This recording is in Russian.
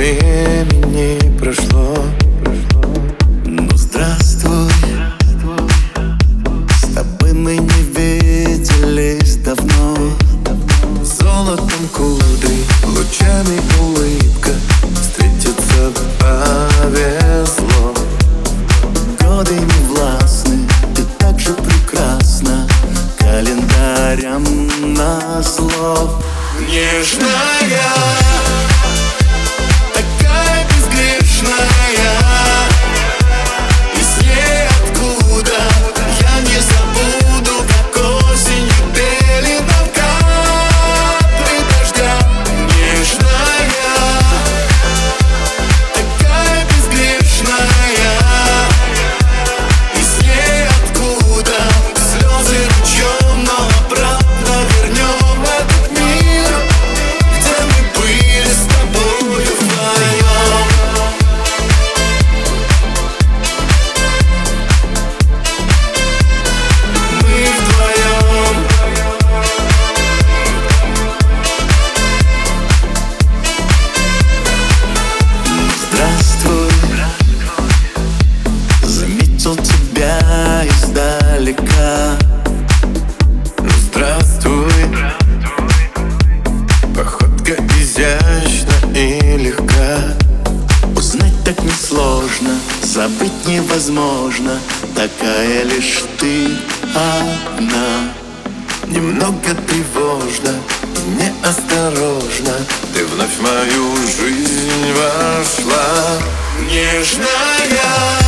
Времени прошло, но здравствуй. С тобой мы не виделись давно. Золотом кудри, лучами улыбка. Встретиться повезло. Годы не властны, ты так же прекрасна Календарям на слов. Нежная возможно Такая лишь ты одна. Немного тревожно, неосторожно Ты вновь в мою жизнь вошла. Нежная.